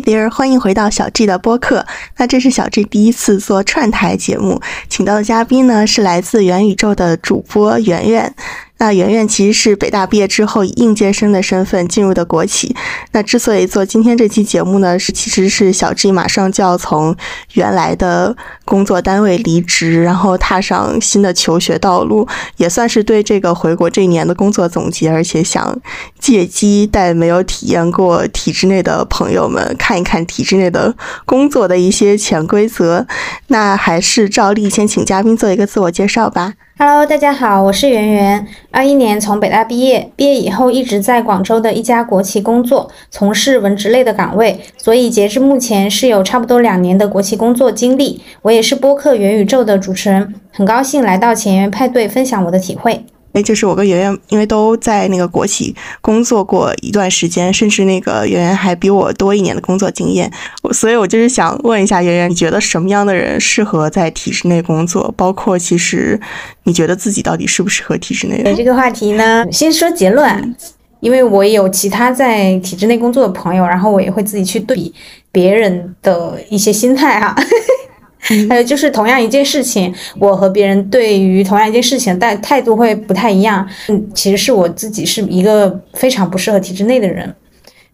dear 欢迎回到小 G 的播客。那这是小 G 第一次做串台节目，请到的嘉宾呢是来自元宇宙的主播圆圆。那圆圆其实是北大毕业之后以应届生的身份进入的国企。那之所以做今天这期节目呢，是其实是小 G 马上就要从原来的工作单位离职，然后踏上新的求学道路，也算是对这个回国这一年的工作总结，而且想借机带没有体验过体制内的朋友们看一看体制内的工作的一些潜规则。那还是照例先请嘉宾做一个自我介绍吧。Hello，大家好，我是圆圆。二一年从北大毕业，毕业以后一直在广州的一家国企工作，从事文职类的岗位，所以截至目前是有差不多两年的国企工作经历。我也是播客元宇宙的主持人，很高兴来到前沿派对分享我的体会。哎，就是我跟圆圆，因为都在那个国企工作过一段时间，甚至那个圆圆还比我多一年的工作经验，所以我就是想问一下圆圆，你觉得什么样的人适合在体制内工作？包括其实你觉得自己到底适不适合体制内？这个话题呢，先说结论，因为我有其他在体制内工作的朋友，然后我也会自己去对比别人的一些心态哈。还有就是同样一件事情，我和别人对于同样一件事情态态度会不太一样。嗯，其实是我自己是一个非常不适合体制内的人。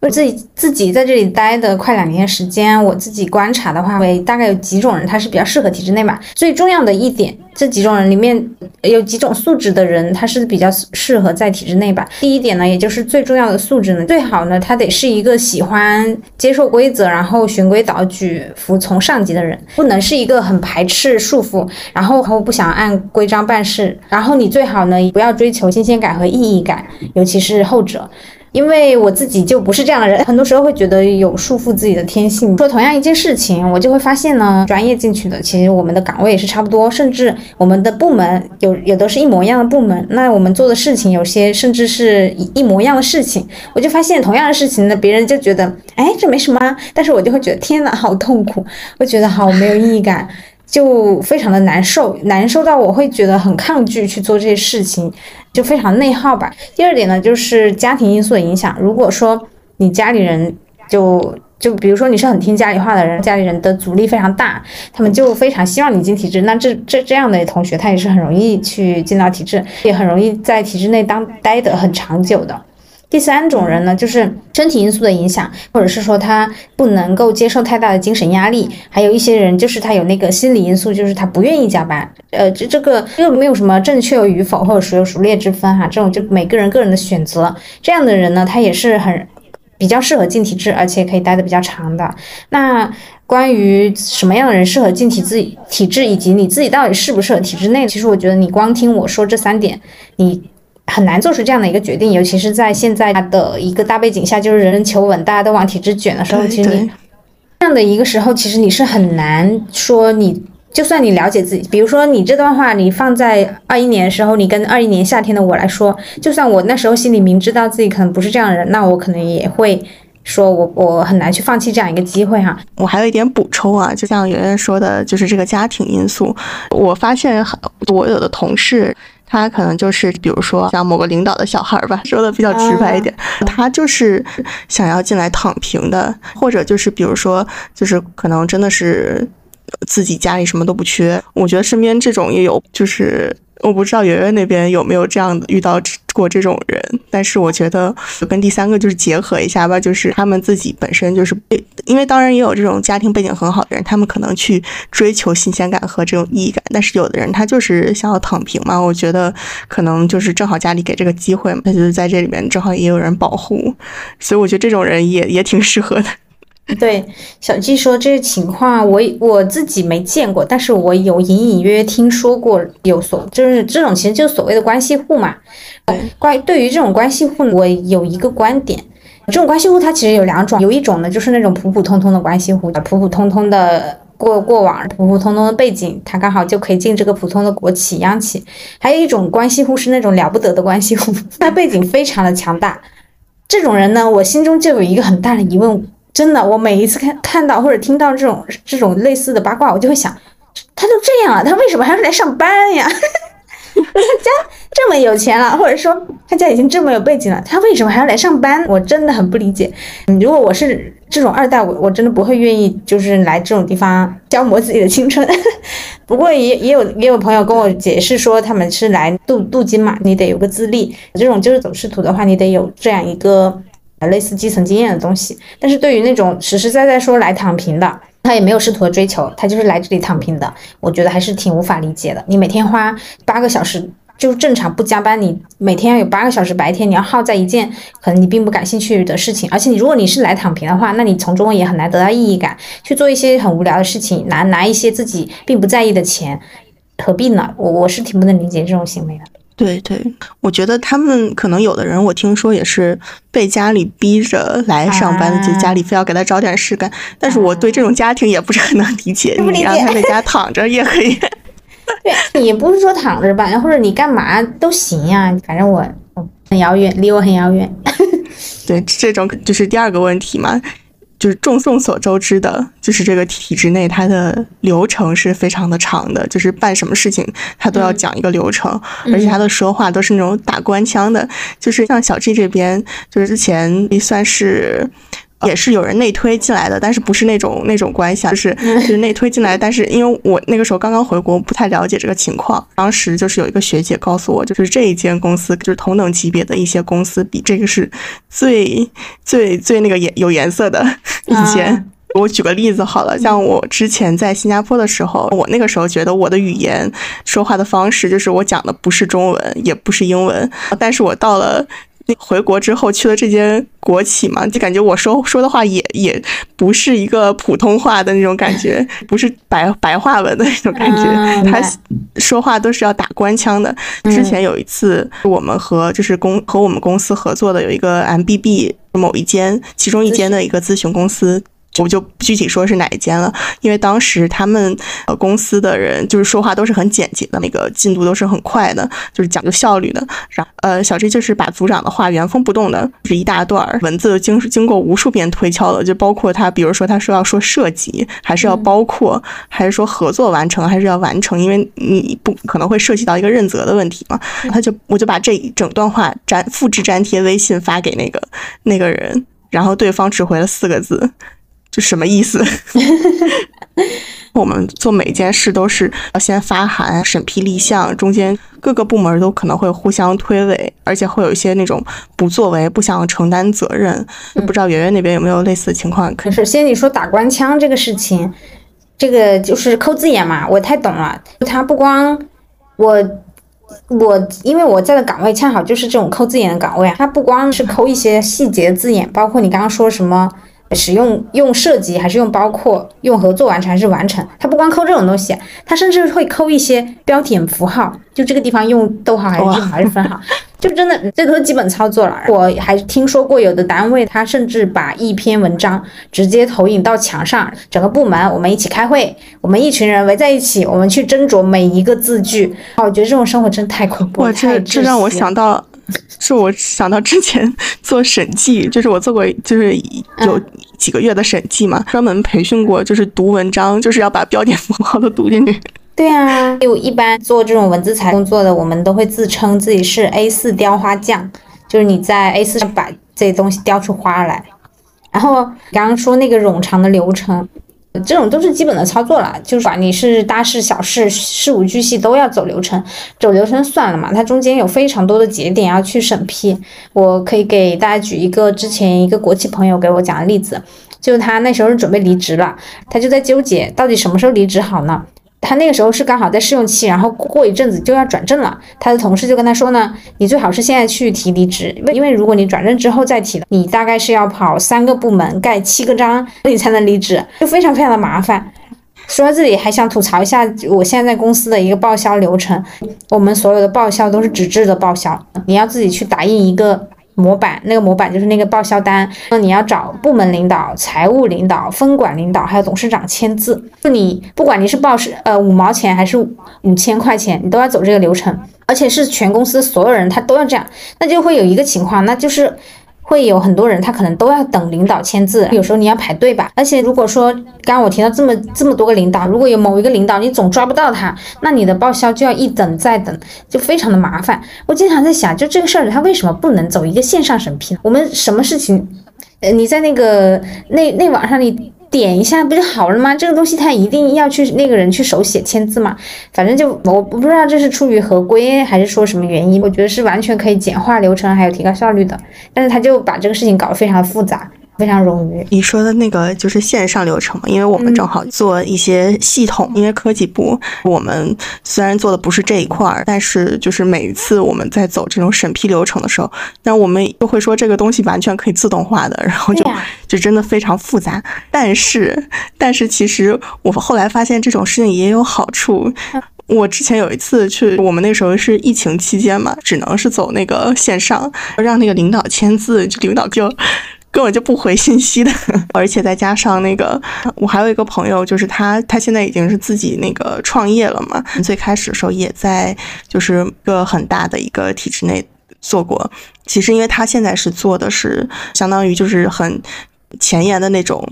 我自己自己在这里待的快两年时间，我自己观察的话，为大概有几种人他是比较适合体制内吧。最重要的一点，这几种人里面有几种素质的人，他是比较适合在体制内吧。第一点呢，也就是最重要的素质呢，最好呢，他得是一个喜欢接受规则，然后循规蹈矩、服从上级的人，不能是一个很排斥束缚，然后不想按规章办事。然后你最好呢，不要追求新鲜感和意义感，尤其是后者。因为我自己就不是这样的人，很多时候会觉得有束缚自己的天性。说同样一件事情，我就会发现呢，专业进去的，其实我们的岗位也是差不多，甚至我们的部门有有的是一模一样的部门，那我们做的事情有些甚至是一一模一样的事情，我就发现同样的事情呢，别人就觉得，哎，这没什么，但是我就会觉得，天呐，好痛苦，会觉得好没有意义感。就非常的难受，难受到我会觉得很抗拒去做这些事情，就非常内耗吧。第二点呢，就是家庭因素的影响。如果说你家里人就就比如说你是很听家里话的人，家里人的阻力非常大，他们就非常希望你进体制，那这这这样的同学他也是很容易去进到体制，也很容易在体制内当待得很长久的。第三种人呢，就是身体因素的影响，或者是说他不能够接受太大的精神压力，还有一些人就是他有那个心理因素，就是他不愿意加班。呃，这这个又没有什么正确与否或者孰优孰劣之分哈，这种就每个人个人的选择。这样的人呢，他也是很比较适合进体制，而且可以待的比较长的。那关于什么样的人适合进体制体制，以及你自己到底适不适合体制内，其实我觉得你光听我说这三点，你。很难做出这样的一个决定，尤其是在现在的一个大背景下，就是人人求稳，大家都往体制卷的时候，其实你这样的一个时候，其实你是很难说你，就算你了解自己，比如说你这段话，你放在二一年的时候，你跟二一年夏天的我来说，就算我那时候心里明知道自己可能不是这样的人，那我可能也会说我我很难去放弃这样一个机会哈。我还有一点补充啊，就像圆圆说的，就是这个家庭因素，我发现很我有的同事。他可能就是，比如说像某个领导的小孩儿吧，说的比较直白一点，他就是想要进来躺平的，或者就是比如说，就是可能真的是自己家里什么都不缺。我觉得身边这种也有，就是。我不知道圆圆那边有没有这样的遇到过这种人，但是我觉得跟第三个就是结合一下吧，就是他们自己本身就是，因为当然也有这种家庭背景很好的人，他们可能去追求新鲜感和这种意义感，但是有的人他就是想要躺平嘛，我觉得可能就是正好家里给这个机会嘛，他就是在这里面正好也有人保护，所以我觉得这种人也也挺适合的。对，小季说这个情况，我我自己没见过，但是我有隐隐约约听说过有所，就是这种其实就是所谓的关系户嘛。关对于这种关系户，我有一个观点，这种关系户它其实有两种，有一种呢就是那种普普通通的关系户，普普通通的过过往，普普通通的背景，他刚好就可以进这个普通的国企央企。还有一种关系户是那种了不得的关系户，他背景非常的强大。这种人呢，我心中就有一个很大的疑问。真的，我每一次看看到或者听到这种这种类似的八卦，我就会想，他都这样了，他为什么还要来上班呀？他家这么有钱了，或者说他家已经这么有背景了，他为什么还要来上班？我真的很不理解。如果我是这种二代我我真的不会愿意，就是来这种地方消磨自己的青春。不过也也有也有朋友跟我解释说，他们是来镀镀金嘛，你得有个资历。这种就是走仕途的话，你得有这样一个类似基层经验的东西。但是对于那种实实在在说来躺平的，他也没有仕途的追求，他就是来这里躺平的，我觉得还是挺无法理解的。你每天花八个小时。就正常不加班，你每天要有八个小时白天，你要耗在一件可能你并不感兴趣的事情，而且你如果你是来躺平的话，那你从中也很难得到意义感，去做一些很无聊的事情，拿拿一些自己并不在意的钱，何必呢？我我是挺不能理解这种行为的。对对，我觉得他们可能有的人，我听说也是被家里逼着来上班的，就家里非要给他找点事干。但是我对这种家庭也不是很能理解，你让他在家躺着也可以。对，也不是说躺着吧，或者你干嘛都行呀，反正我很遥远，离我很遥远。对，这种就是第二个问题嘛，就是众众所周知的，就是这个体制内它的流程是非常的长的，就是办什么事情他都要讲一个流程，而且他的说话都是那种打官腔的，就是像小 G 这边，就是之前也算是。也是有人内推进来的，但是不是那种那种关系啊，就是就是内推进来，但是因为我那个时候刚刚回国，不太了解这个情况。当时就是有一个学姐告诉我，就是这一间公司，就是同等级别的一些公司，比这个是最最最那个颜有颜色的 一间。我举个例子好了，像我之前在新加坡的时候，我那个时候觉得我的语言说话的方式，就是我讲的不是中文，也不是英文，但是我到了。回国之后去了这间国企嘛，就感觉我说说的话也也不是一个普通话的那种感觉，不是白白话文的那种感觉，他说话都是要打官腔的。之前有一次，我们和就是公和我们公司合作的有一个 MBB 某一间其中一间的一个咨询公司。我就不具体说是哪一间了，因为当时他们呃公司的人就是说话都是很简洁的，那个进度都是很快的，就是讲究效率的。然呃小 J 就是把组长的话原封不动的，是一大段文字经经过无数遍推敲了，就包括他，比如说他说要说涉及，还是要包括，还是说合作完成，还是要完成，因为你不可能会涉及到一个认责的问题嘛。他就我就把这一整段话粘复制粘贴微信发给那个那个人，然后对方只回了四个字。这什么意思？我们做每件事都是要先发函、审批立项，中间各个部门都可能会互相推诿，而且会有一些那种不作为、不想承担责任。不知道圆圆那边有没有类似的情况？可首先你说打官腔这个事情，这个就是抠字眼嘛，我太懂了。他不光我我，因为我在的岗位恰好就是这种抠字眼的岗位，他不光是抠一些细节字眼，包括你刚刚说什么。使用用涉及还是用包括用合作完成还是完成？它不光抠这种东西，它甚至会抠一些标点符号，就这个地方用逗号还是句号还是分号，就真的这都是基本操作了。我还听说过有的单位，他甚至把一篇文章直接投影到墙上，整个部门我们一起开会，我们一群人围在一起，我们去斟酌每一个字句。我觉得这种生活真的太恐怖，了，这这让我想到。是我想到之前 做审计，就是我做过，就是有几个月的审计嘛，专门培训过，就是读文章，就是要把标点符号都读进去。对啊，就一般做这种文字材工作的，我们都会自称自己是 A 四雕花匠，就是你在 A 四上把这些东西雕出花来。然后刚刚说那个冗长的流程。这种都是基本的操作了，就是管你是大事小事、事无巨细都要走流程，走流程算了嘛。它中间有非常多的节点要去审批。我可以给大家举一个之前一个国企朋友给我讲的例子，就是他那时候是准备离职了，他就在纠结到底什么时候离职好呢？他那个时候是刚好在试用期，然后过一阵子就要转正了。他的同事就跟他说呢，你最好是现在去提离职，因为如果你转正之后再提，你大概是要跑三个部门盖七个章，你才能离职，就非常非常的麻烦。说到这里，还想吐槽一下我现在在公司的一个报销流程，我们所有的报销都是纸质的报销，你要自己去打印一个。模板那个模板就是那个报销单，那你要找部门领导、财务领导、分管领导还有董事长签字。就你不管你是报是呃五毛钱还是五千块钱，你都要走这个流程，而且是全公司所有人他都要这样，那就会有一个情况，那就是。会有很多人，他可能都要等领导签字，有时候你要排队吧。而且如果说刚刚我提到这么这么多个领导，如果有某一个领导你总抓不到他，那你的报销就要一等再等，就非常的麻烦。我经常在想，就这个事儿，他为什么不能走一个线上审批？我们什么事情呃，你在那个那那网上你点一下不就好了吗？这个东西他一定要去那个人去手写签字嘛？反正就我不知道这是出于合规还是说什么原因，我觉得是完全可以简化流程还有提高效率的，但是他就把这个事情搞得非常复杂。非常冗余。你说的那个就是线上流程嘛？因为我们正好做一些系统，因为科技部我们虽然做的不是这一块儿，但是就是每一次我们在走这种审批流程的时候，那我们都会说这个东西完全可以自动化的，然后就就真的非常复杂。但是但是其实我后来发现这种事情也有好处。我之前有一次去，我们那时候是疫情期间嘛，只能是走那个线上，让那个领导签字，就领导就。根本就不回信息的，而且再加上那个，我还有一个朋友，就是他，他现在已经是自己那个创业了嘛。最开始的时候也在就是个很大的一个体制内做过。其实因为他现在是做的是相当于就是很。前沿的那种、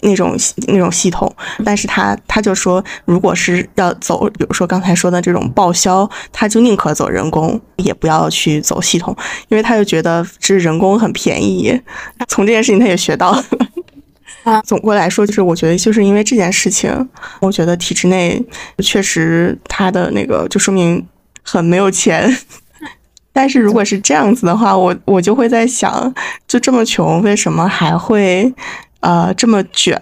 那种、那种系统，但是他他就说，如果是要走，比如说刚才说的这种报销，他就宁可走人工，也不要去走系统，因为他就觉得这人工很便宜。从这件事情他也学到了。啊，总过来说，就是我觉得就是因为这件事情，我觉得体制内确实他的那个就说明很没有钱。但是如果是这样子的话，我我就会在想，就这么穷，为什么还会呃这么卷？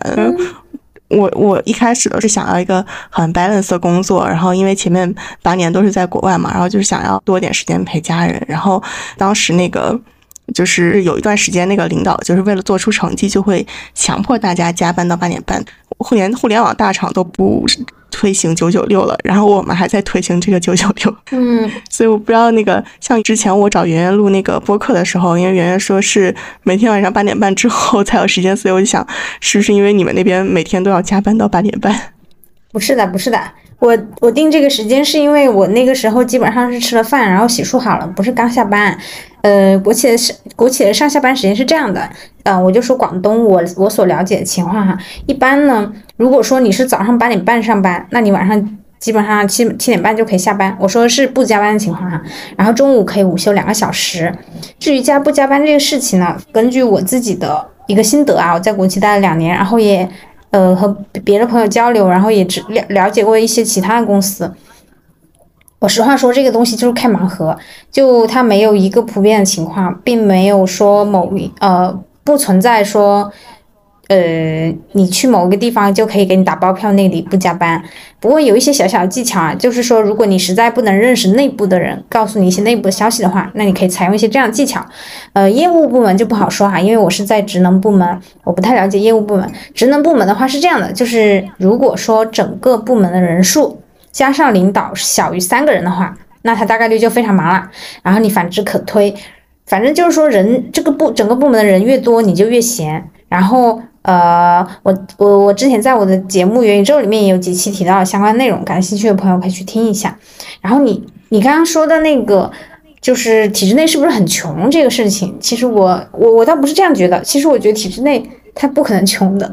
我我一开始都是想要一个很 balance 的工作，然后因为前面八年都是在国外嘛，然后就是想要多点时间陪家人。然后当时那个就是有一段时间，那个领导就是为了做出成绩，就会强迫大家加班到八点半。互联互联网大厂都不。推行九九六了，然后我们还在推行这个九九六。嗯，所以我不知道那个像之前我找圆圆录那个播客的时候，因为圆圆说是每天晚上八点半之后才有时间，所以我就想是不是因为你们那边每天都要加班到八点半？不是的，不是的，我我定这个时间是因为我那个时候基本上是吃了饭，然后洗漱好了，不是刚下班。呃，国企的上国企的上下班时间是这样的，嗯，我就说广东我我所了解的情况哈，一般呢，如果说你是早上八点半上班，那你晚上基本上七七点半就可以下班。我说的是不加班的情况哈，然后中午可以午休两个小时。至于加不加班这个事情呢，根据我自己的一个心得啊，我在国企待了两年，然后也呃和别的朋友交流，然后也了了解过一些其他的公司。我实话说，这个东西就是开盲盒，就它没有一个普遍的情况，并没有说某一呃不存在说，呃你去某个地方就可以给你打包票，那里不加班。不过有一些小小技巧啊，就是说如果你实在不能认识内部的人，告诉你一些内部的消息的话，那你可以采用一些这样的技巧。呃，业务部门就不好说哈，因为我是在职能部门，我不太了解业务部门。职能部门的话是这样的，就是如果说整个部门的人数。加上领导小于三个人的话，那他大概率就非常忙了。然后你反之可推，反正就是说人这个部整个部门的人越多，你就越闲。然后呃，我我我之前在我的节目《元宇宙》里面也有几期提到相关内容，感兴趣的朋友可以去听一下。然后你你刚刚说的那个就是体制内是不是很穷这个事情，其实我我我倒不是这样觉得。其实我觉得体制内他不可能穷的。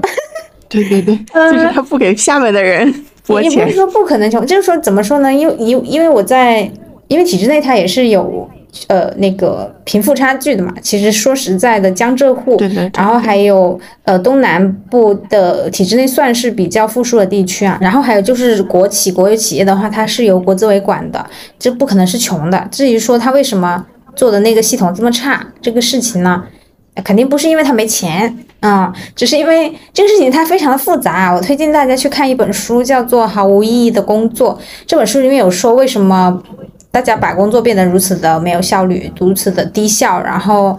对 对对，就是他不给下面的人。也不是说不可能穷，就是说怎么说呢？因为因因为我在，因为体制内它也是有呃那个贫富差距的嘛。其实说实在的，江浙沪，对对，然后还有呃东南部的体制内算是比较富庶的地区啊。然后还有就是国企国有企业的话，它是由国资委管的，这不可能是穷的。至于说它为什么做的那个系统这么差，这个事情呢？肯定不是因为他没钱，啊，只是因为这个事情它非常的复杂。我推荐大家去看一本书，叫做《毫无意义的工作》。这本书里面有说为什么大家把工作变得如此的没有效率，如此的低效，然后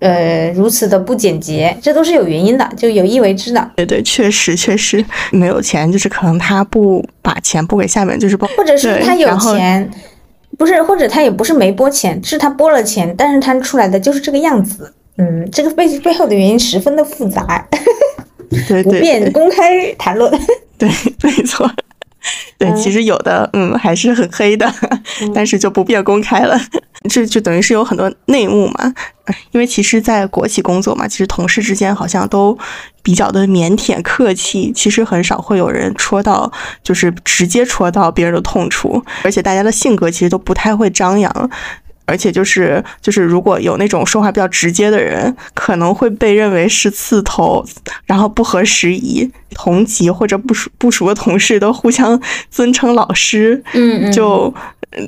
呃如此的不简洁，这都是有原因的，就有意为之的。对对，确实确实没有钱，就是可能他不把钱拨给下面，就是 或者是他有钱，不是，或者他也不是没拨钱，是他拨了钱，但是他出来的就是这个样子。嗯，这个背背后的原因十分的复杂，对对，不便公开谈论。对，没错。对，其实有的，嗯，还是很黑的，但是就不便公开了。这就等于是有很多内幕嘛。因为其实，在国企工作嘛，其实同事之间好像都比较的腼腆客气，其实很少会有人戳到，就是直接戳到别人的痛处，而且大家的性格其实都不太会张扬。而且就是就是如果有那种说话比较直接的人，可能会被认为是刺头，然后不合时宜。同级或者不熟不熟的同事都互相尊称老师，嗯嗯，就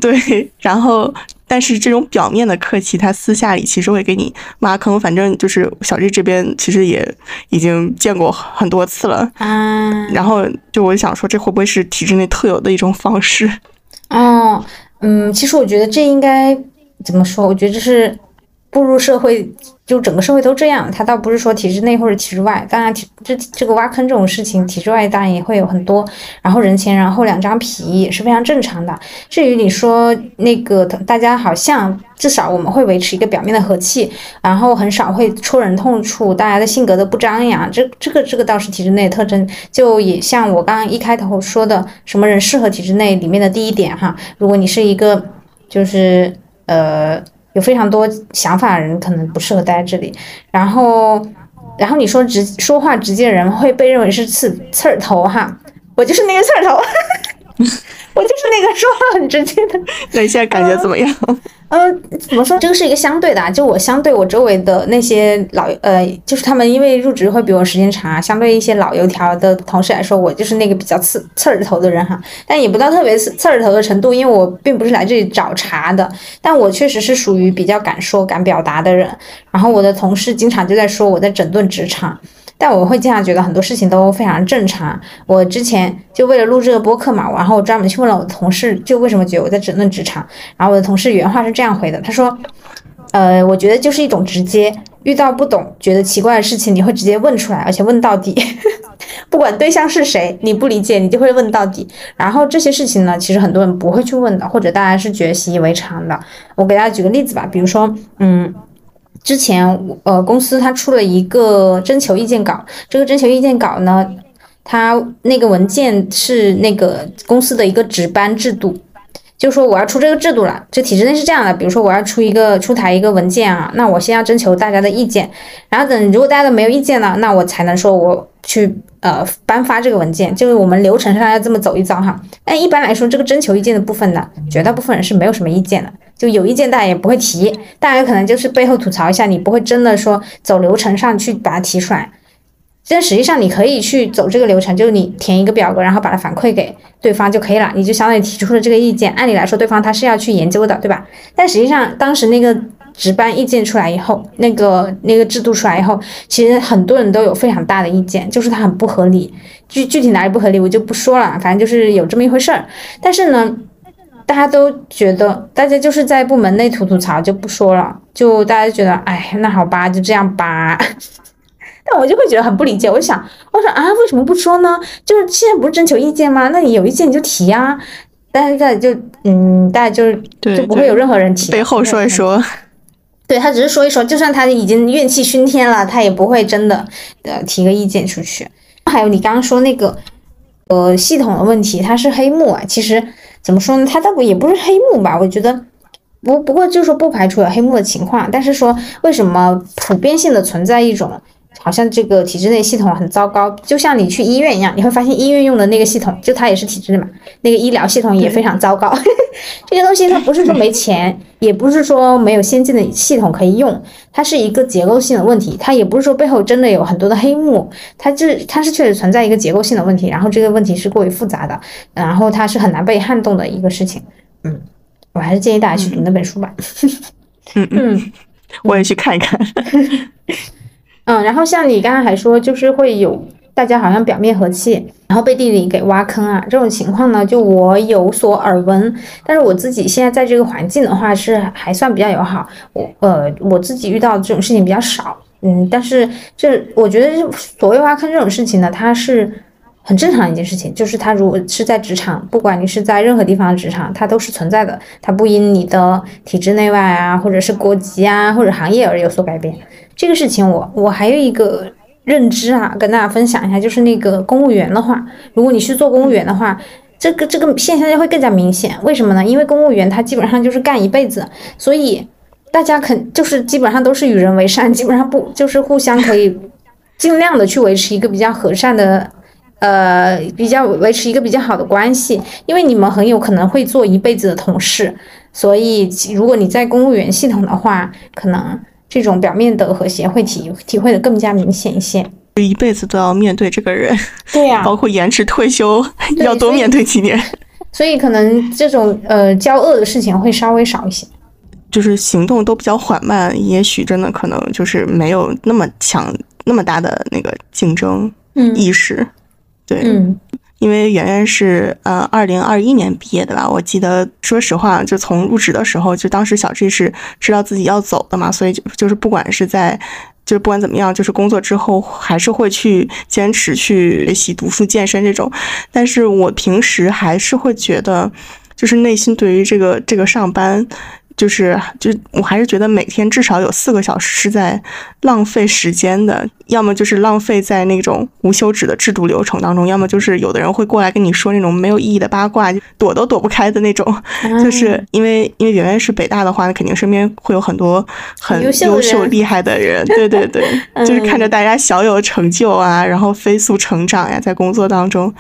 对，然后。但是这种表面的客气，他私下里其实会给你挖坑。反正就是小丽这边其实也已经见过很多次了。啊，然后就我想说，这会不会是体制内特有的一种方式？哦，嗯，其实我觉得这应该怎么说？我觉得这是。步入社会，就整个社会都这样。他倒不是说体制内或者体制外，当然体这这个挖坑这种事情，体制外当然也会有很多。然后人前人后两张皮也是非常正常的。至于你说那个大家好像至少我们会维持一个表面的和气，然后很少会戳人痛处，大家的性格都不张扬。这这个这个倒是体制内的特征。就也像我刚刚一开头说的，什么人适合体制内里面的第一点哈，如果你是一个就是呃。有非常多想法的人可能不适合待在这里，然后，然后你说直说话直接的人会被认为是刺刺儿头哈，我就是那个刺儿头，我就是那个说话很直接的。那你现在感觉怎么样？呃，怎么说？这个是一个相对的，啊，就我相对我周围的那些老呃，就是他们因为入职会比我时间长，相对一些老油条的同事来说，我就是那个比较刺刺儿头的人哈。但也不到特别刺刺儿头的程度，因为我并不是来这里找茬的，但我确实是属于比较敢说敢表达的人。然后我的同事经常就在说我在整顿职场。但我会经常觉得很多事情都非常正常。我之前就为了录这个播客嘛，然后我专门去问了我的同事，就为什么觉得我在整顿职场。然后我的同事原话是这样回的，他说：“呃，我觉得就是一种直接，遇到不懂、觉得奇怪的事情，你会直接问出来，而且问到底。不管对象是谁，你不理解，你就会问到底。然后这些事情呢，其实很多人不会去问的，或者大家是觉得习以为常的。我给大家举个例子吧，比如说，嗯。”之前，呃，公司它出了一个征求意见稿，这个征求意见稿呢，它那个文件是那个公司的一个值班制度，就说我要出这个制度了，这体制内是这样的，比如说我要出一个出台一个文件啊，那我先要征求大家的意见，然后等如果大家都没有意见了，那我才能说我去。呃，颁发这个文件，就是我们流程上要这么走一遭哈。但一般来说，这个征求意见的部分呢，绝大部分人是没有什么意见的，就有意见大家也不会提，大家可能就是背后吐槽一下，你不会真的说走流程上去把它提出来。但实际上你可以去走这个流程，就是你填一个表格，然后把它反馈给对方就可以了，你就相当于提出了这个意见。按理来说，对方他是要去研究的，对吧？但实际上当时那个。值班意见出来以后，那个那个制度出来以后，其实很多人都有非常大的意见，就是它很不合理。具具体哪里不合理，我就不说了，反正就是有这么一回事儿。但是呢，大家都觉得，大家就是在部门内吐吐槽就不说了，就大家觉得，哎，那好吧，就这样吧。但我就会觉得很不理解，我就想，我说啊，为什么不说呢？就是现在不是征求意见吗？那你有意见你就提呀。大家就嗯，大家就是就不会有任何人提，背后说一说。对他只是说一说，就算他已经怨气熏天了，他也不会真的呃提个意见出去。还有你刚刚说那个呃系统的问题，它是黑幕啊。其实怎么说呢，它倒不也不是黑幕吧？我觉得不不过就是说不排除有黑幕的情况，但是说为什么普遍性的存在一种。好像这个体制内系统很糟糕，就像你去医院一样，你会发现医院用的那个系统，就它也是体制内嘛，那个医疗系统也非常糟糕。这些东西它不是说没钱，也不是说没有先进的系统可以用，它是一个结构性的问题，它也不是说背后真的有很多的黑幕，它这它是确实存在一个结构性的问题，然后这个问题是过于复杂的，然后它是很难被撼动的一个事情。嗯，我还是建议大家去读那本书吧。嗯嗯，我也去看一看。嗯，然后像你刚刚还说，就是会有大家好像表面和气，然后背地里给挖坑啊，这种情况呢，就我有所耳闻。但是我自己现在在这个环境的话，是还算比较友好。我呃，我自己遇到这种事情比较少。嗯，但是这我觉得所谓挖坑这种事情呢，它是很正常的一件事情。就是它如果是在职场，不管你是在任何地方的职场，它都是存在的。它不因你的体制内外啊，或者是国籍啊，或者行业而有所改变。这个事情我我还有一个认知啊，跟大家分享一下，就是那个公务员的话，如果你去做公务员的话，这个这个现象就会更加明显。为什么呢？因为公务员他基本上就是干一辈子，所以大家肯就是基本上都是与人为善，基本上不就是互相可以尽量的去维持一个比较和善的，呃，比较维持一个比较好的关系，因为你们很有可能会做一辈子的同事。所以如果你在公务员系统的话，可能这种表面的和谐会体体会的更加明显一些。就一辈子都要面对这个人，对呀，包括延迟退休要多面对几年，所以可能这种呃交恶的事情会稍微少一些，就是行动都比较缓慢，也许真的可能就是没有那么强那么大的那个竞争意识，对，嗯，因为圆圆是呃二零二一年毕业的吧，我记得说实话，就从入职的时候，就当时小 G 是知道自己要走的嘛，所以就就是不管是在。就是不管怎么样，就是工作之后还是会去坚持去学习、读书、健身这种。但是我平时还是会觉得，就是内心对于这个这个上班。就是，就我还是觉得每天至少有四个小时是在浪费时间的，要么就是浪费在那种无休止的制度流程当中，要么就是有的人会过来跟你说那种没有意义的八卦，躲都躲不开的那种。就是因为因为圆圆是北大的话，那肯定身边会有很多很优秀厉害的人，对对对，就是看着大家小有成就啊，然后飞速成长呀，在工作当中，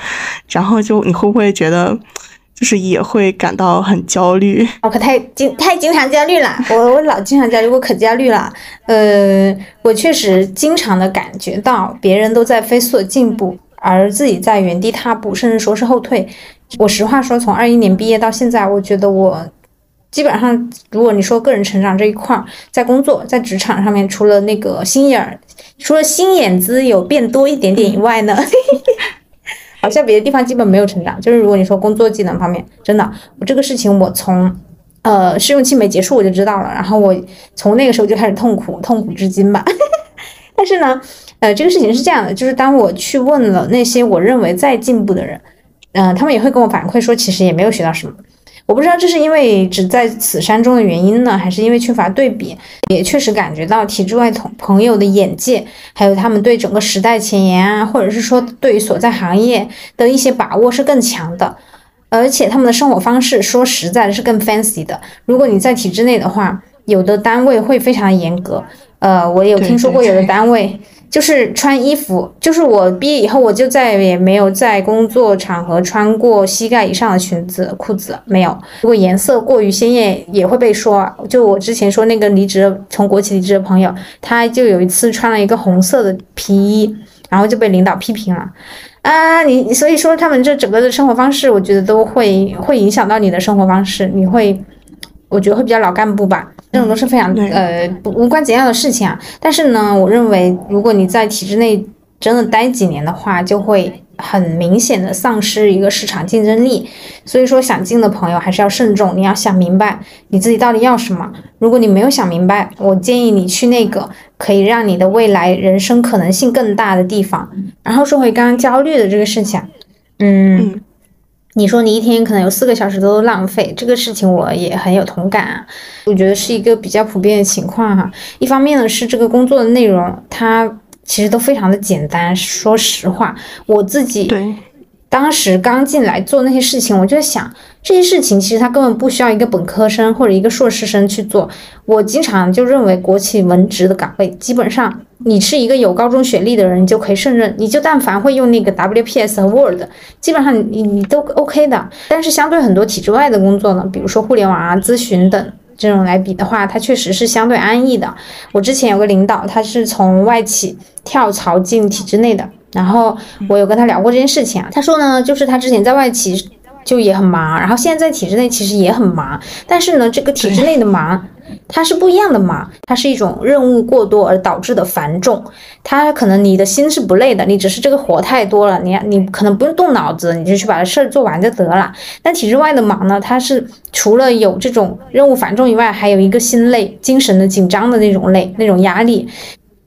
然后就你会不会觉得？就是也会感到很焦虑，我可太经太经常焦虑了，我我老经常焦虑，我可焦虑了。呃，我确实经常的感觉到别人都在飞速的进步，而自己在原地踏步，甚至说是后退。我实话说，从二一年毕业到现在，我觉得我基本上，如果你说个人成长这一块，在工作在职场上面，除了那个心眼儿，除了心眼子有变多一点点以外呢。好像别的地方基本没有成长，就是如果你说工作技能方面，真的，我这个事情我从，呃，试用期没结束我就知道了，然后我从那个时候就开始痛苦，痛苦至今吧。但是呢，呃，这个事情是这样的，就是当我去问了那些我认为在进步的人，嗯，他们也会跟我反馈说，其实也没有学到什么。我不知道这是因为只在此山中的原因呢，还是因为缺乏对比，也确实感觉到体制外同朋友的眼界，还有他们对整个时代前沿啊，或者是说对于所在行业的一些把握是更强的，而且他们的生活方式说实在的是更 fancy 的。如果你在体制内的话，有的单位会非常的严格，呃，我有听说过有的单位。就是穿衣服，就是我毕业以后，我就再也没有在工作场合穿过膝盖以上的裙子、裤子，没有。如果颜色过于鲜艳，也会被说。就我之前说那个离职从国企离职的朋友，他就有一次穿了一个红色的皮衣，然后就被领导批评了。啊，你所以说他们这整个的生活方式，我觉得都会会影响到你的生活方式，你会。我觉得会比较老干部吧，这种都是非常呃不无关紧要的事情啊。但是呢，我认为如果你在体制内真的待几年的话，就会很明显的丧失一个市场竞争力。所以说，想进的朋友还是要慎重，你要想明白你自己到底要什么。如果你没有想明白，我建议你去那个可以让你的未来人生可能性更大的地方。然后说回刚刚焦虑的这个事情，嗯。你说你一天可能有四个小时都浪费，这个事情我也很有同感啊。我觉得是一个比较普遍的情况哈。一方面呢是这个工作的内容，它其实都非常的简单。说实话，我自己对。当时刚进来做那些事情，我就在想，这些事情其实他根本不需要一个本科生或者一个硕士生去做。我经常就认为，国企文职的岗位，基本上你是一个有高中学历的人，你就可以胜任。你就但凡会用那个 WPS 和 Word，基本上你你都 OK 的。但是相对很多体制外的工作呢，比如说互联网啊、咨询等这种来比的话，它确实是相对安逸的。我之前有个领导，他是从外企跳槽进体制内的。然后我有跟他聊过这件事情啊，他说呢，就是他之前在外企就也很忙，然后现在在体制内其实也很忙，但是呢，这个体制内的忙，它是不一样的忙，它是一种任务过多而导致的繁重，它可能你的心是不累的，你只是这个活太多了，你你可能不用动脑子，你就去把这事儿做完就得了。但体制外的忙呢，它是除了有这种任务繁重以外，还有一个心累、精神的紧张的那种累、那种压力。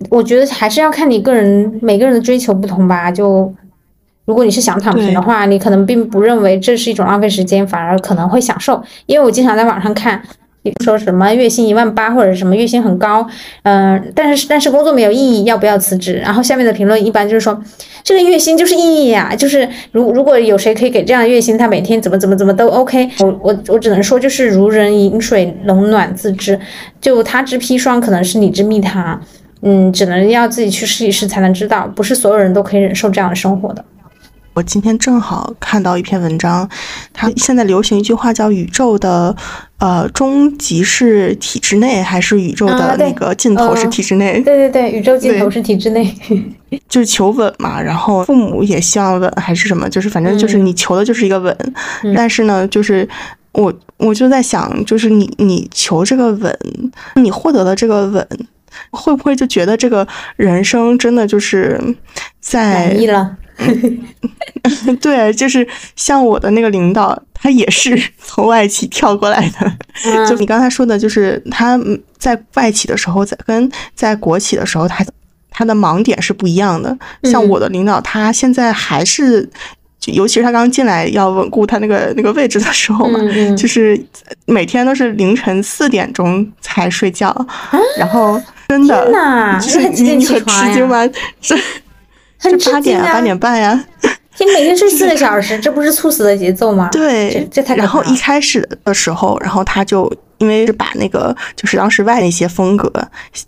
我觉得还是要看你个人，每个人的追求不同吧。就如果你是想躺平的话，你可能并不认为这是一种浪费时间，反而可能会享受。因为我经常在网上看，比如说什么月薪一万八，或者什么月薪很高，嗯，但是但是工作没有意义，要不要辞职？然后下面的评论一般就是说，这个月薪就是意义呀，就是如如果有谁可以给这样的月薪，他每天怎么怎么怎么都 OK。我我我只能说，就是如人饮水，冷暖自知。就他之砒霜，可能是你之蜜糖。嗯，只能要自己去试一试才能知道，不是所有人都可以忍受这样的生活的。我今天正好看到一篇文章，它现在流行一句话叫“宇宙的呃终极是体制内，还是宇宙的那个尽头是体制内？”对对对，宇宙尽头是体制内，就是求稳嘛。然后父母也希望稳，还是什么？就是反正就是你求的就是一个稳。但是呢，就是我我就在想，就是你你求这个稳，你获得了这个稳。会不会就觉得这个人生真的就是在满意了？对，就是像我的那个领导，他也是 从外企跳过来的。就你刚才说的，就是他在外企的时候，在跟在国企的时候，他他的盲点是不一样的。像我的领导，他现在还是。尤其是他刚进来要稳固他那个那个位置的时候嘛，就是每天都是凌晨四点钟才睡觉，然后真的，就是你很吃惊吗？是，很八点啊八点半呀。你每天睡 四个小时，这不是猝死的节奏吗？对，这太然后一开始的时候，然后他就。因为是把那个就是当时外那些风格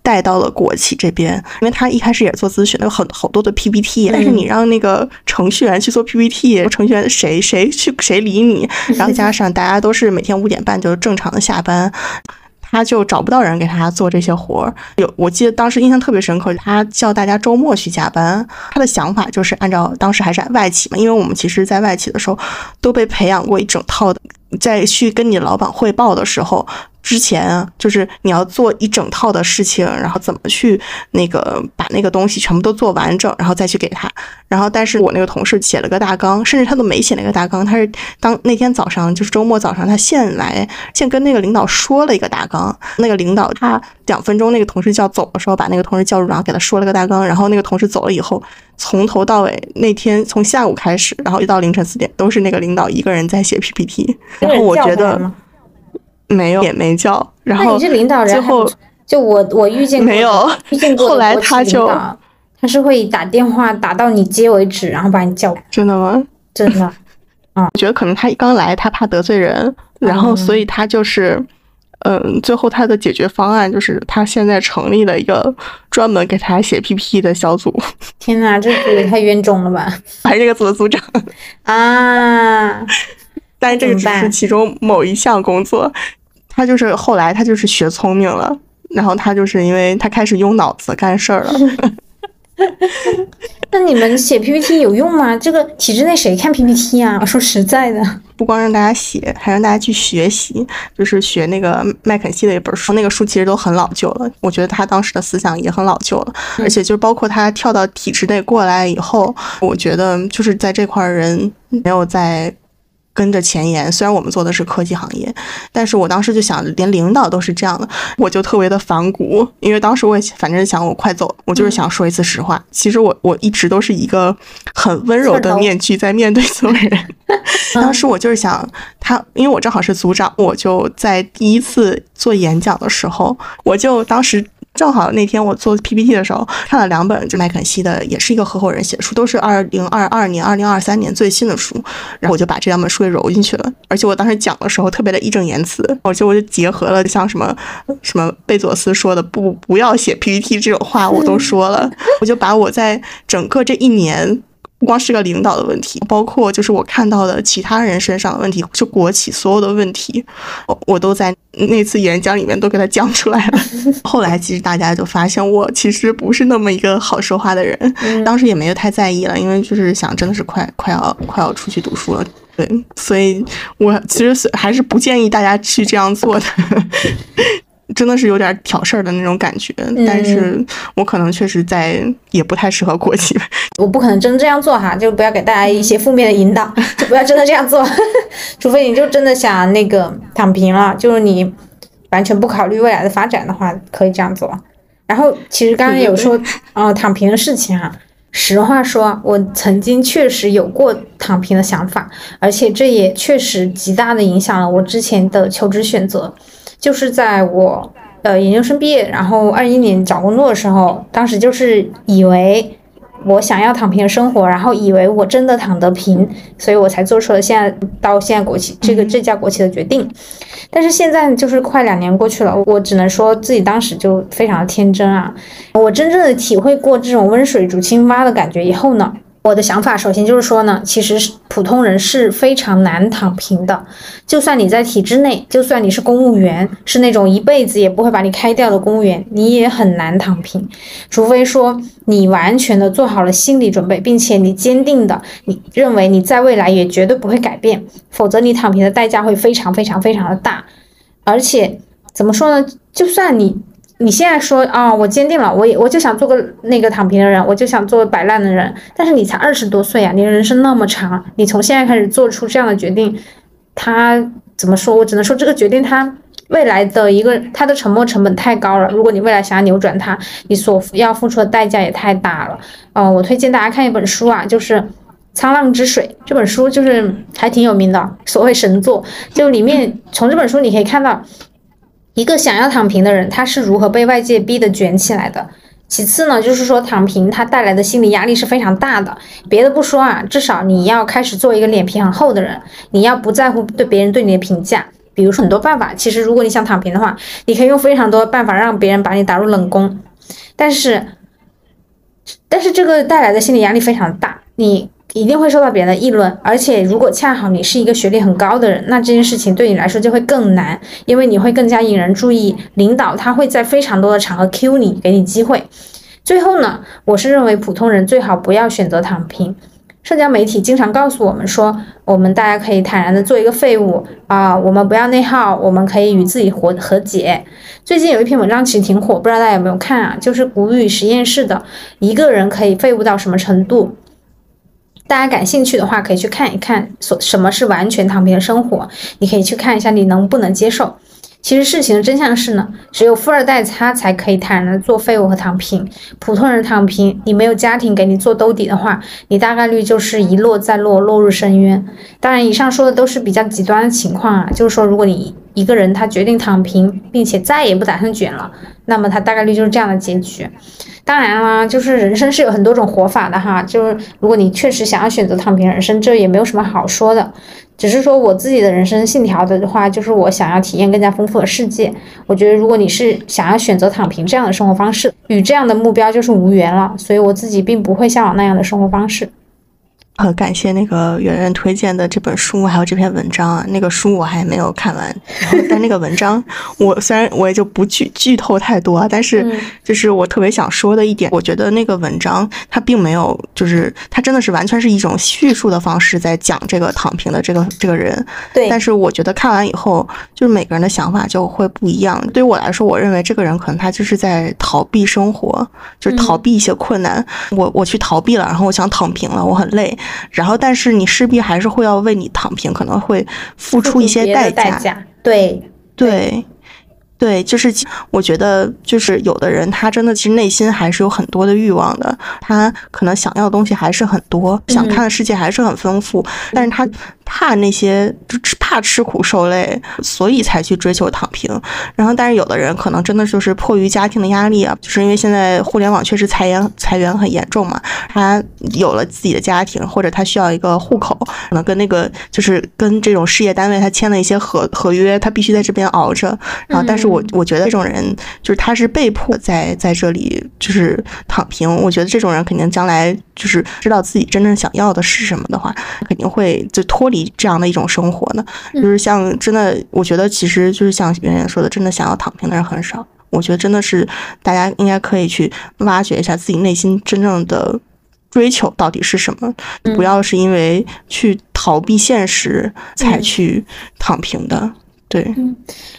带到了国企这边，因为他一开始也做咨询，有很好多的 PPT，但是你让那个程序员去做 PPT，程序员谁谁去谁理你？然后再加上大家都是每天五点半就正常的下班，他就找不到人给他做这些活儿。有我记得当时印象特别深刻，他叫大家周末去加班，他的想法就是按照当时还是外企嘛，因为我们其实在外企的时候都被培养过一整套的。在去跟你老板汇报的时候，之前啊就是你要做一整套的事情，然后怎么去那个把那个东西全部都做完整，然后再去给他。然后，但是我那个同事写了个大纲，甚至他都没写那个大纲，他是当那天早上就是周末早上，他现来现跟那个领导说了一个大纲。那个领导他两分钟，那个同事就要走的时候，把那个同事叫住，然后给他说了个大纲。然后那个同事走了以后，从头到尾那天从下午开始，然后一到凌晨四点，都是那个领导一个人在写 PPT。然后我觉得没有也没叫。然后你是领导人，最后就我我遇见没有 遇见过后来他就他是会打电话打到你接为止，然后把你叫来。真的吗？真的。嗯，我觉得可能他刚来，他怕得罪人，然后所以他就是，嗯，最后他的解决方案就是他现在成立了一个专门给他写 PPT 的小组。天哪，这组也太冤种了吧！还是这个组的组长啊。但是这个只是其中某一项工作，他就是后来他就是学聪明了，然后他就是因为他开始用脑子干事儿了。那你们写 PPT 有用吗？这个体制内谁看 PPT 啊？说实在的，不光让大家写，还让大家去学习，就是学那个麦肯锡的一本书，那个书其实都很老旧了。我觉得他当时的思想也很老旧了，而且就是包括他跳到体制内过来以后，我觉得就是在这块人没有在。跟着前沿，虽然我们做的是科技行业，但是我当时就想，连领导都是这样的，我就特别的反骨。因为当时我也反正想，我快走，我就是想说一次实话。其实我我一直都是一个很温柔的面具在面对所有人。当时我就是想他，因为我正好是组长，我就在第一次做演讲的时候，我就当时。正好那天我做 PPT 的时候看了两本，就麦肯锡的，也是一个合伙人写的书，都是二零二二年、二零二三年最新的书，然后我就把这两本书给揉进去了。而且我当时讲的时候特别的义正言辞，而且我就结合了像什么什么贝佐斯说的“不不要写 PPT” 这种话，我都说了。我就把我在整个这一年。不光是个领导的问题，包括就是我看到的其他人身上的问题，就国企所有的问题，我我都在那次演讲里面都给他讲出来了。后来其实大家就发现我其实不是那么一个好说话的人，当时也没有太在意了，因为就是想真的是快快要快要出去读书了，对，所以我其实还是不建议大家去这样做的。真的是有点挑事儿的那种感觉，但是我可能确实在也不太适合国企。我不可能真这样做哈，就不要给大家一些负面的引导，就不要真的这样做，除非你就真的想那个躺平了，就是你完全不考虑未来的发展的话，可以这样做。然后其实刚刚有说啊躺平的事情哈，实话说，我曾经确实有过躺平的想法，而且这也确实极大的影响了我之前的求职选择。就是在我呃研究生毕业，然后二一年找工作的时候，当时就是以为我想要躺平的生活，然后以为我真的躺得平，所以我才做出了现在到现在国企这个这家国企的决定。但是现在就是快两年过去了，我只能说自己当时就非常的天真啊。我真正的体会过这种温水煮青蛙的感觉以后呢，我的想法首先就是说呢，其实普通人是非常难躺平的。就算你在体制内，就算你是公务员，是那种一辈子也不会把你开掉的公务员，你也很难躺平。除非说你完全的做好了心理准备，并且你坚定的你认为你在未来也绝对不会改变，否则你躺平的代价会非常非常非常的大。而且怎么说呢？就算你。你现在说啊，我坚定了，我也我就想做个那个躺平的人，我就想做摆烂的人。但是你才二十多岁啊，你的人生那么长，你从现在开始做出这样的决定，他怎么说？我只能说这个决定他未来的一个他的沉没成本太高了。如果你未来想要扭转它，你所要付出的代价也太大了。嗯，我推荐大家看一本书啊，就是《沧浪之水》这本书，就是还挺有名的，所谓神作。就里面从这本书你可以看到。一个想要躺平的人，他是如何被外界逼得卷起来的？其次呢，就是说躺平它带来的心理压力是非常大的。别的不说啊，至少你要开始做一个脸皮很厚的人，你要不在乎对别人对你的评价。比如说很多办法，其实如果你想躺平的话，你可以用非常多办法让别人把你打入冷宫。但是，但是这个带来的心理压力非常大，你。一定会受到别人的议论，而且如果恰好你是一个学历很高的人，那这件事情对你来说就会更难，因为你会更加引人注意。领导他会在非常多的场合 Q 你，给你机会。最后呢，我是认为普通人最好不要选择躺平。社交媒体经常告诉我们说，我们大家可以坦然的做一个废物啊，我们不要内耗，我们可以与自己和和解。最近有一篇文章其实挺火，不知道大家有没有看啊？就是谷雨实验室的一个人可以废物到什么程度。大家感兴趣的话，可以去看一看，所什么是完全躺平的生活。你可以去看一下，你能不能接受？其实事情的真相是呢，只有富二代他才可以坦然的做废物和躺平。普通人躺平，你没有家庭给你做兜底的话，你大概率就是一落再落，落入深渊。当然，以上说的都是比较极端的情况啊，就是说，如果你一个人他决定躺平，并且再也不打算卷了，那么他大概率就是这样的结局。当然啦，就是人生是有很多种活法的哈。就是如果你确实想要选择躺平人生，这也没有什么好说的。只是说我自己的人生信条的话，就是我想要体验更加丰富的世界。我觉得如果你是想要选择躺平这样的生活方式，与这样的目标就是无缘了。所以我自己并不会向往那样的生活方式。很感谢那个圆圆推荐的这本书，还有这篇文章啊。那个书我还没有看完，然后但那个文章，我虽然我也就不剧剧透太多啊，但是就是我特别想说的一点，我觉得那个文章它并没有，就是它真的是完全是一种叙述的方式在讲这个躺平的这个这个人。对。但是我觉得看完以后，就是每个人的想法就会不一样。对于我来说，我认为这个人可能他就是在逃避生活，就是逃避一些困难。我我去逃避了，然后我想躺平了，我很累。然后，但是你势必还是会要为你躺平，可能会付出一些代价。对对对，就是我觉得，就是有的人他真的其实内心还是有很多的欲望的，他可能想要的东西还是很多，想看的世界还是很丰富，但是他。怕那些就吃怕吃苦受累，所以才去追求躺平。然后，但是有的人可能真的就是迫于家庭的压力啊，就是因为现在互联网确实裁员裁员很严重嘛。他有了自己的家庭，或者他需要一个户口，可能跟那个就是跟这种事业单位他签了一些合合约，他必须在这边熬着。然后，但是我我觉得这种人就是他是被迫在在这里就是躺平。我觉得这种人肯定将来就是知道自己真正想要的是什么的话，肯定会就脱离。这样的一种生活呢，就是像真的，我觉得其实就是像圆圆说的，真的想要躺平的人很少。我觉得真的是大家应该可以去挖掘一下自己内心真正的追求到底是什么，不要是因为去逃避现实才去躺平的。对，嗯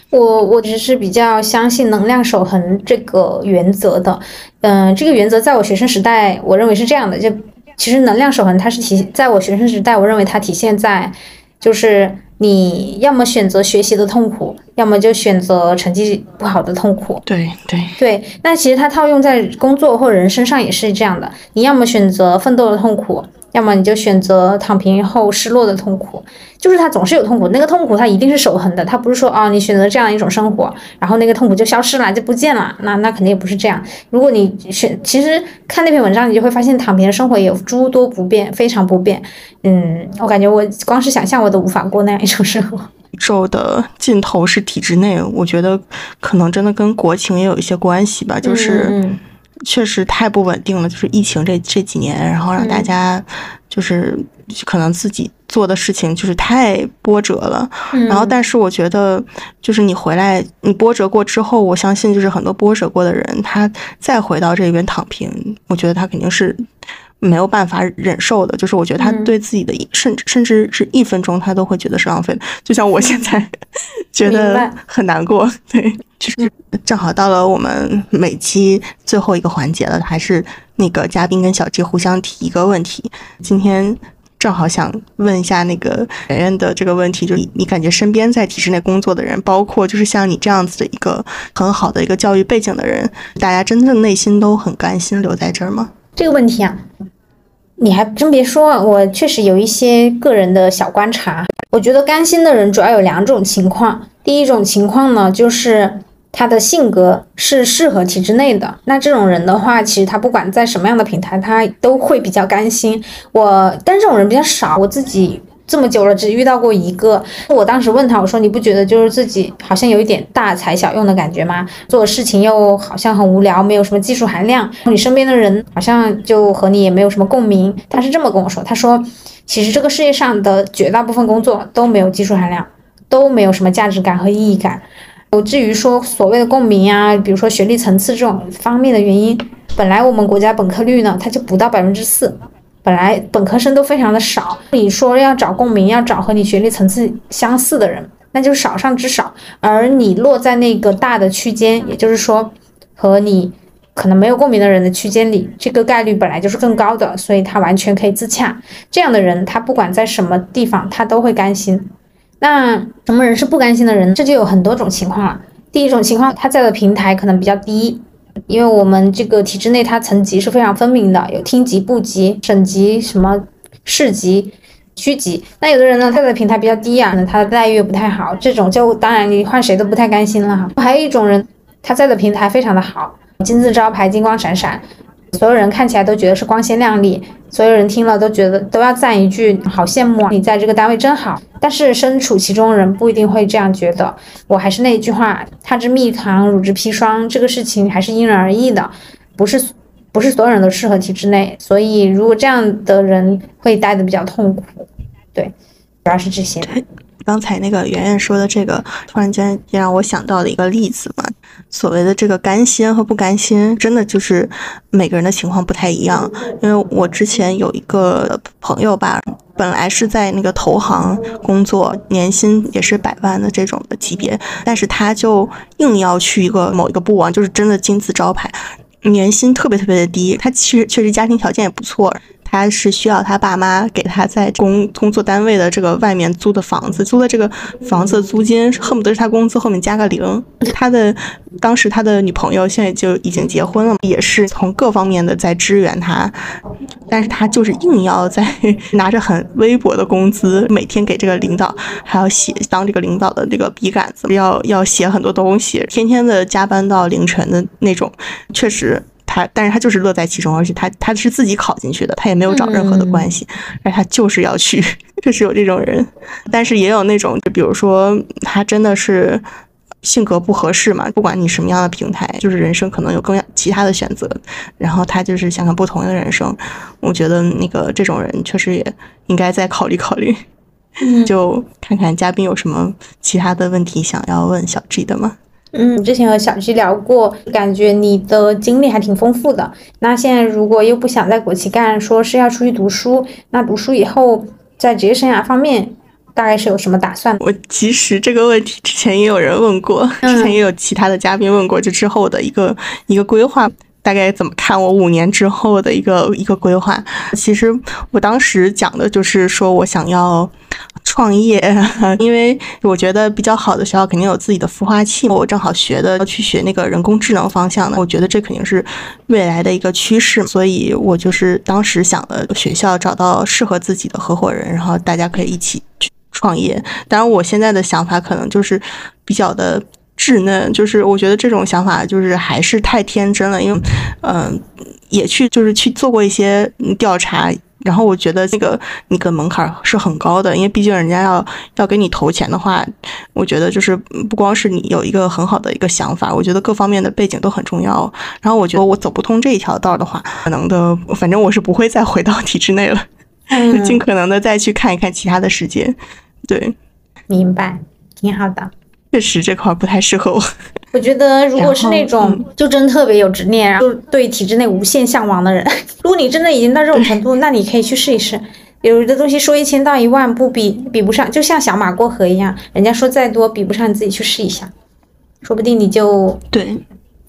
我我只是比较相信能量守恒这个原则的。嗯，这个原则在我学生时代，我认为是这样的，就。其实能量守恒，它是体在我学生时代，我认为它体现在，就是你要么选择学习的痛苦，要么就选择成绩不好的痛苦。对对对，那其实它套用在工作或人身上也是这样的，你要么选择奋斗的痛苦。要么你就选择躺平后失落的痛苦，就是他总是有痛苦，那个痛苦它一定是守恒的，它不是说啊你选择这样一种生活，然后那个痛苦就消失了就不见了，那那肯定也不是这样。如果你选，其实看那篇文章，你就会发现躺平的生活也有诸多不便，非常不便。嗯，我感觉我光是想象我都无法过那样一种生活。宇宙的尽头是体制内，我觉得可能真的跟国情也有一些关系吧，就是。确实太不稳定了，就是疫情这这几年，然后让大家就是可能自己做的事情就是太波折了。然后，但是我觉得，就是你回来，你波折过之后，我相信就是很多波折过的人，他再回到这边躺平，我觉得他肯定是。没有办法忍受的，就是我觉得他对自己的甚至甚至是一分钟，他都会觉得是浪费的。就像我现在 觉得很难过，对，就是正好到了我们每期最后一个环节了，还是那个嘉宾跟小 G 互相提一个问题。今天正好想问一下那个圆圆的这个问题，就是你感觉身边在体制内工作的人，包括就是像你这样子的一个很好的一个教育背景的人，大家真正内心都很甘心留在这儿吗？这个问题啊，你还真别说，我确实有一些个人的小观察。我觉得甘心的人主要有两种情况。第一种情况呢，就是他的性格是适合体制内的。那这种人的话，其实他不管在什么样的平台，他都会比较甘心。我，但这种人比较少，我自己。这么久了，只遇到过一个。我当时问他，我说：“你不觉得就是自己好像有一点大材小用的感觉吗？做事情又好像很无聊，没有什么技术含量。你身边的人好像就和你也没有什么共鸣。”他是这么跟我说：“他说，其实这个世界上的绝大部分工作都没有技术含量，都没有什么价值感和意义感。至于说所谓的共鸣啊，比如说学历层次这种方面的原因，本来我们国家本科率呢，它就不到百分之四。”本来本科生都非常的少，你说要找共鸣，要找和你学历层次相似的人，那就少上之少。而你落在那个大的区间，也就是说，和你可能没有共鸣的人的区间里，这个概率本来就是更高的，所以他完全可以自洽。这样的人，他不管在什么地方，他都会甘心。那什么人是不甘心的人？这就有很多种情况了。第一种情况，他在的平台可能比较低。因为我们这个体制内，它层级是非常分明的，有厅级、部级、省级、什么市级、区级。那有的人呢，他的平台比较低啊，那他的待遇不太好，这种就当然你换谁都不太甘心了哈。还有一种人，他在的平台非常的好，金字招牌，金光闪闪。所有人看起来都觉得是光鲜亮丽，所有人听了都觉得都要赞一句：好羡慕啊！你在这个单位真好。但是身处其中人不一定会这样觉得。我还是那句话，他之蜜糖，乳之砒霜，这个事情还是因人而异的，不是不是所有人都适合体制内。所以如果这样的人会待的比较痛苦，对，主要是这些。刚才那个圆圆说的这个，突然间也让我想到了一个例子嘛。所谓的这个甘心和不甘心，真的就是每个人的情况不太一样。因为我之前有一个朋友吧，本来是在那个投行工作，年薪也是百万的这种的级别，但是他就硬要去一个某一个部啊，就是真的金字招牌，年薪特别特别的低。他其实确实家庭条件也不错。他是需要他爸妈给他在工工作单位的这个外面租的房子，租的这个房子的租金恨不得是他工资后面加个零。他的当时他的女朋友现在就已经结婚了，也是从各方面的在支援他，但是他就是硬要在拿着很微薄的工资，每天给这个领导还要写当这个领导的这个笔杆子，要要写很多东西，天天的加班到凌晨的那种，确实。他，但是他就是乐在其中，而且他他是自己考进去的，他也没有找任何的关系，而他就是要去，就是有这种人，但是也有那种，就比如说他真的是性格不合适嘛，不管你什么样的平台，就是人生可能有更其他的选择，然后他就是想想不同的人生，我觉得那个这种人确实也应该再考虑考虑，就看看嘉宾有什么其他的问题想要问小 G 的吗？嗯，之前和小 G 聊过，感觉你的经历还挺丰富的。那现在如果又不想在国企干，说是要出去读书，那读书以后在职业生涯方面大概是有什么打算？我其实这个问题之前也有人问过，之前也有其他的嘉宾问过，就之后的一个一个规划，大概怎么看我五年之后的一个一个规划？其实我当时讲的就是说我想要。创业，因为我觉得比较好的学校肯定有自己的孵化器。我正好学的要去学那个人工智能方向的，我觉得这肯定是未来的一个趋势。所以我就是当时想的学校找到适合自己的合伙人，然后大家可以一起去创业。当然，我现在的想法可能就是比较的稚嫩，就是我觉得这种想法就是还是太天真了。因为，嗯，也去就是去做过一些调查。然后我觉得这个那个门槛是很高的，因为毕竟人家要要给你投钱的话，我觉得就是不光是你有一个很好的一个想法，我觉得各方面的背景都很重要。然后我觉得我走不通这一条道的话，可能的，反正我是不会再回到体制内了，尽可能的再去看一看其他的世界。对，明白，挺好的。确实这块不太适合我。我觉得，如果是那种就真特别有执念，然后对体制内无限向往的人，如果你真的已经到这种程度，那你可以去试一试。有的东西说一千道一万，不比比不上，就像小马过河一样，人家说再多比不上，你自己去试一下，说不定你就对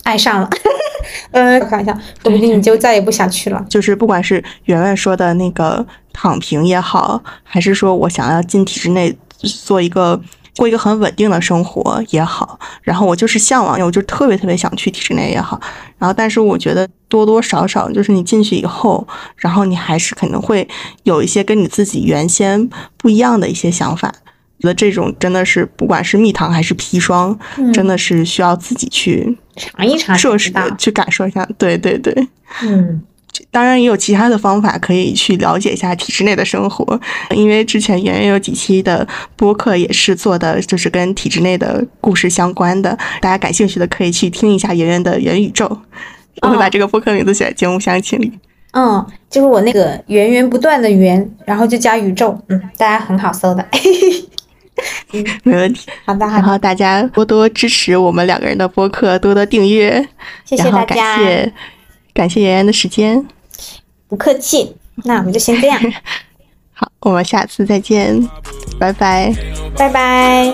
爱上了。呃，开玩笑，说不定你就再也不想去了。就是不管是圆圆说的那个躺平也好，还是说我想要进体制内做一个。过一个很稳定的生活也好，然后我就是向往，我就特别特别想去体制内也好，然后但是我觉得多多少少就是你进去以后，然后你还是可能会有一些跟你自己原先不一样的一些想法，觉得这种真的是不管是蜜糖还是砒霜，真的是需要自己去尝一尝，设实去感受一下，对对对，嗯。当然也有其他的方法可以去了解一下体制内的生活，因为之前圆圆有几期的播客也是做的，就是跟体制内的故事相关的。大家感兴趣的可以去听一下圆圆的元宇宙，我会把这个播客名字写在节目详情里。嗯，就是我那个源源不断的源，然后就加宇宙，嗯，大家很好搜的。没问题。好的，然后大家多多支持我们两个人的播客，多多订阅，谢谢大家。感谢妍妍的时间，不客气。那我们就先这样。好，我们下次再见，拜拜，拜拜。